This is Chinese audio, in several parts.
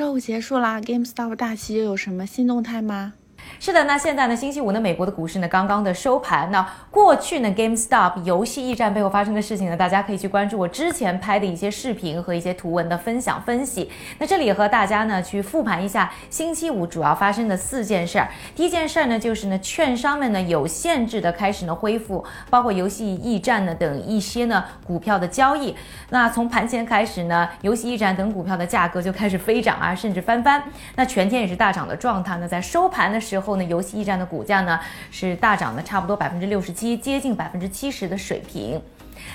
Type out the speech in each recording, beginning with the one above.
周五结束啦，GameStop 大旗又有什么新动态吗？是的，那现在呢，星期五呢，美国的股市呢刚刚的收盘。那过去呢，GameStop 游戏驿站背后发生的事情呢，大家可以去关注我之前拍的一些视频和一些图文的分享分析。那这里和大家呢去复盘一下星期五主要发生的四件事儿。第一件事儿呢，就是呢，券商们呢有限制的开始呢恢复，包括游戏驿站呢等一些呢股票的交易。那从盘前开始呢，游戏驿站等股票的价格就开始飞涨啊，甚至翻番。那全天也是大涨的状态。那在收盘的时候。后呢，游戏驿站的股价呢是大涨了，差不多百分之六十七，接近百分之七十的水平。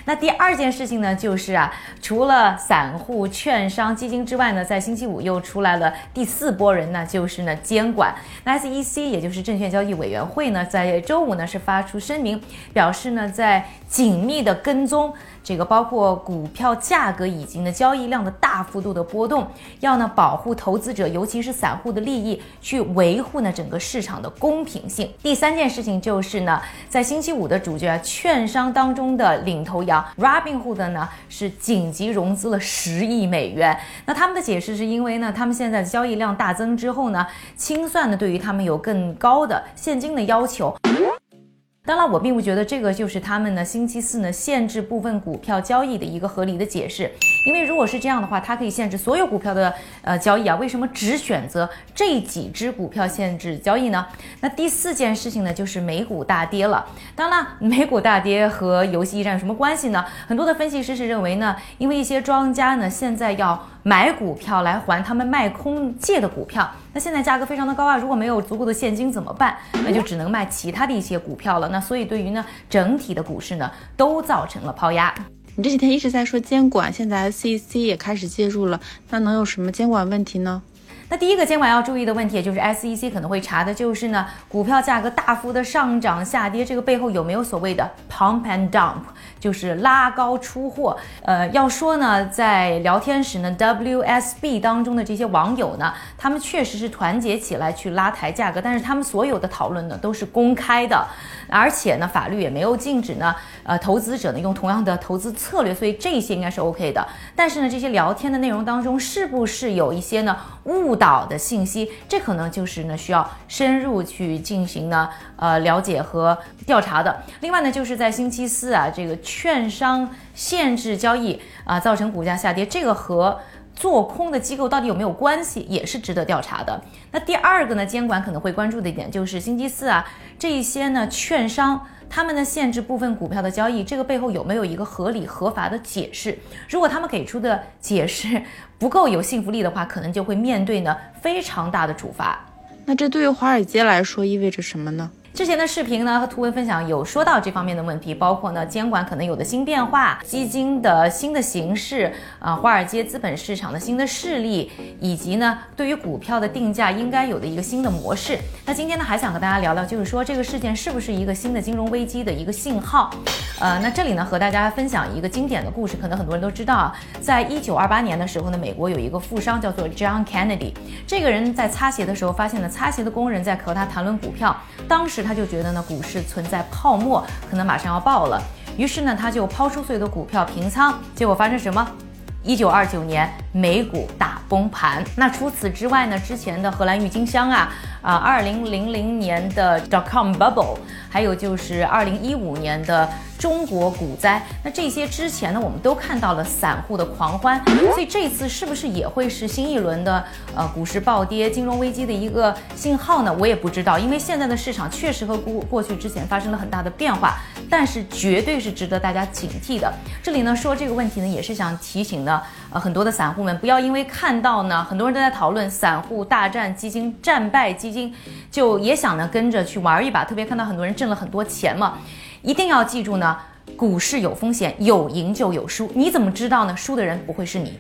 那第二件事情呢，就是啊，除了散户、券商、基金之外呢，在星期五又出来了第四波人呢，就是呢监管。那 SEC 也就是证券交易委员会呢，在周五呢是发出声明，表示呢在紧密的跟踪。这个包括股票价格以及呢交易量的大幅度的波动，要呢保护投资者，尤其是散户的利益，去维护呢整个市场的公平性。第三件事情就是呢，在星期五的主角券商当中的领头羊 Robinhood 呢是紧急融资了十亿美元。那他们的解释是因为呢，他们现在的交易量大增之后呢，清算呢对于他们有更高的现金的要求。当然，我并不觉得这个就是他们呢星期四呢限制部分股票交易的一个合理的解释，因为如果是这样的话，它可以限制所有股票的呃交易啊，为什么只选择这几只股票限制交易呢？那第四件事情呢，就是美股大跌了。当然，美股大跌和游戏驿站有什么关系呢？很多的分析师是认为呢，因为一些庄家呢现在要。买股票来还他们卖空借的股票，那现在价格非常的高啊，如果没有足够的现金怎么办？那就只能卖其他的一些股票了。那所以对于呢整体的股市呢都造成了抛压。你这几天一直在说监管，现在 SEC 也开始介入了，那能有什么监管问题呢？那第一个监管要注意的问题，也就是 SEC 可能会查的就是呢股票价格大幅的上涨下跌，这个背后有没有所谓的 pump and dump？就是拉高出货，呃，要说呢，在聊天时呢，WSB 当中的这些网友呢，他们确实是团结起来去拉抬价格，但是他们所有的讨论呢都是公开的，而且呢，法律也没有禁止呢，呃，投资者呢用同样的投资策略，所以这些应该是 OK 的。但是呢，这些聊天的内容当中是不是有一些呢误导的信息？这可能就是呢需要深入去进行呢，呃，了解和调查的。另外呢，就是在星期四啊，这个。券商限制交易啊，造成股价下跌，这个和做空的机构到底有没有关系，也是值得调查的。那第二个呢，监管可能会关注的一点就是星期四啊，这一些呢券商他们呢限制部分股票的交易，这个背后有没有一个合理合法的解释？如果他们给出的解释不够有信服力的话，可能就会面对呢非常大的处罚。那这对于华尔街来说意味着什么呢？之前的视频呢和图文分享有说到这方面的问题，包括呢监管可能有的新变化、基金的新的形式啊、华尔街资本市场的新的势力，以及呢对于股票的定价应该有的一个新的模式。那今天呢还想和大家聊聊，就是说这个事件是不是一个新的金融危机的一个信号？呃，那这里呢和大家分享一个经典的故事，可能很多人都知道啊，在一九二八年的时候呢，美国有一个富商叫做 John Kennedy，这个人在擦鞋的时候发现了擦鞋的工人在和他谈论股票，当时。他就觉得呢，股市存在泡沫，可能马上要爆了。于是呢，他就抛出所有的股票平仓。结果发生什么？一九二九年美股大崩盘。那除此之外呢，之前的荷兰郁金香啊，啊，二零零零年的 dot com bubble，还有就是二零一五年的。中国股灾，那这些之前呢，我们都看到了散户的狂欢，所以这次是不是也会是新一轮的呃股市暴跌、金融危机的一个信号呢？我也不知道，因为现在的市场确实和过过去之前发生了很大的变化，但是绝对是值得大家警惕的。这里呢说这个问题呢，也是想提醒呢，呃很多的散户们不要因为看到呢很多人都在讨论散户大战基金、战败基金，就也想呢跟着去玩一把，特别看到很多人挣了很多钱嘛。一定要记住呢，股市有风险，有赢就有输，你怎么知道呢？输的人不会是你。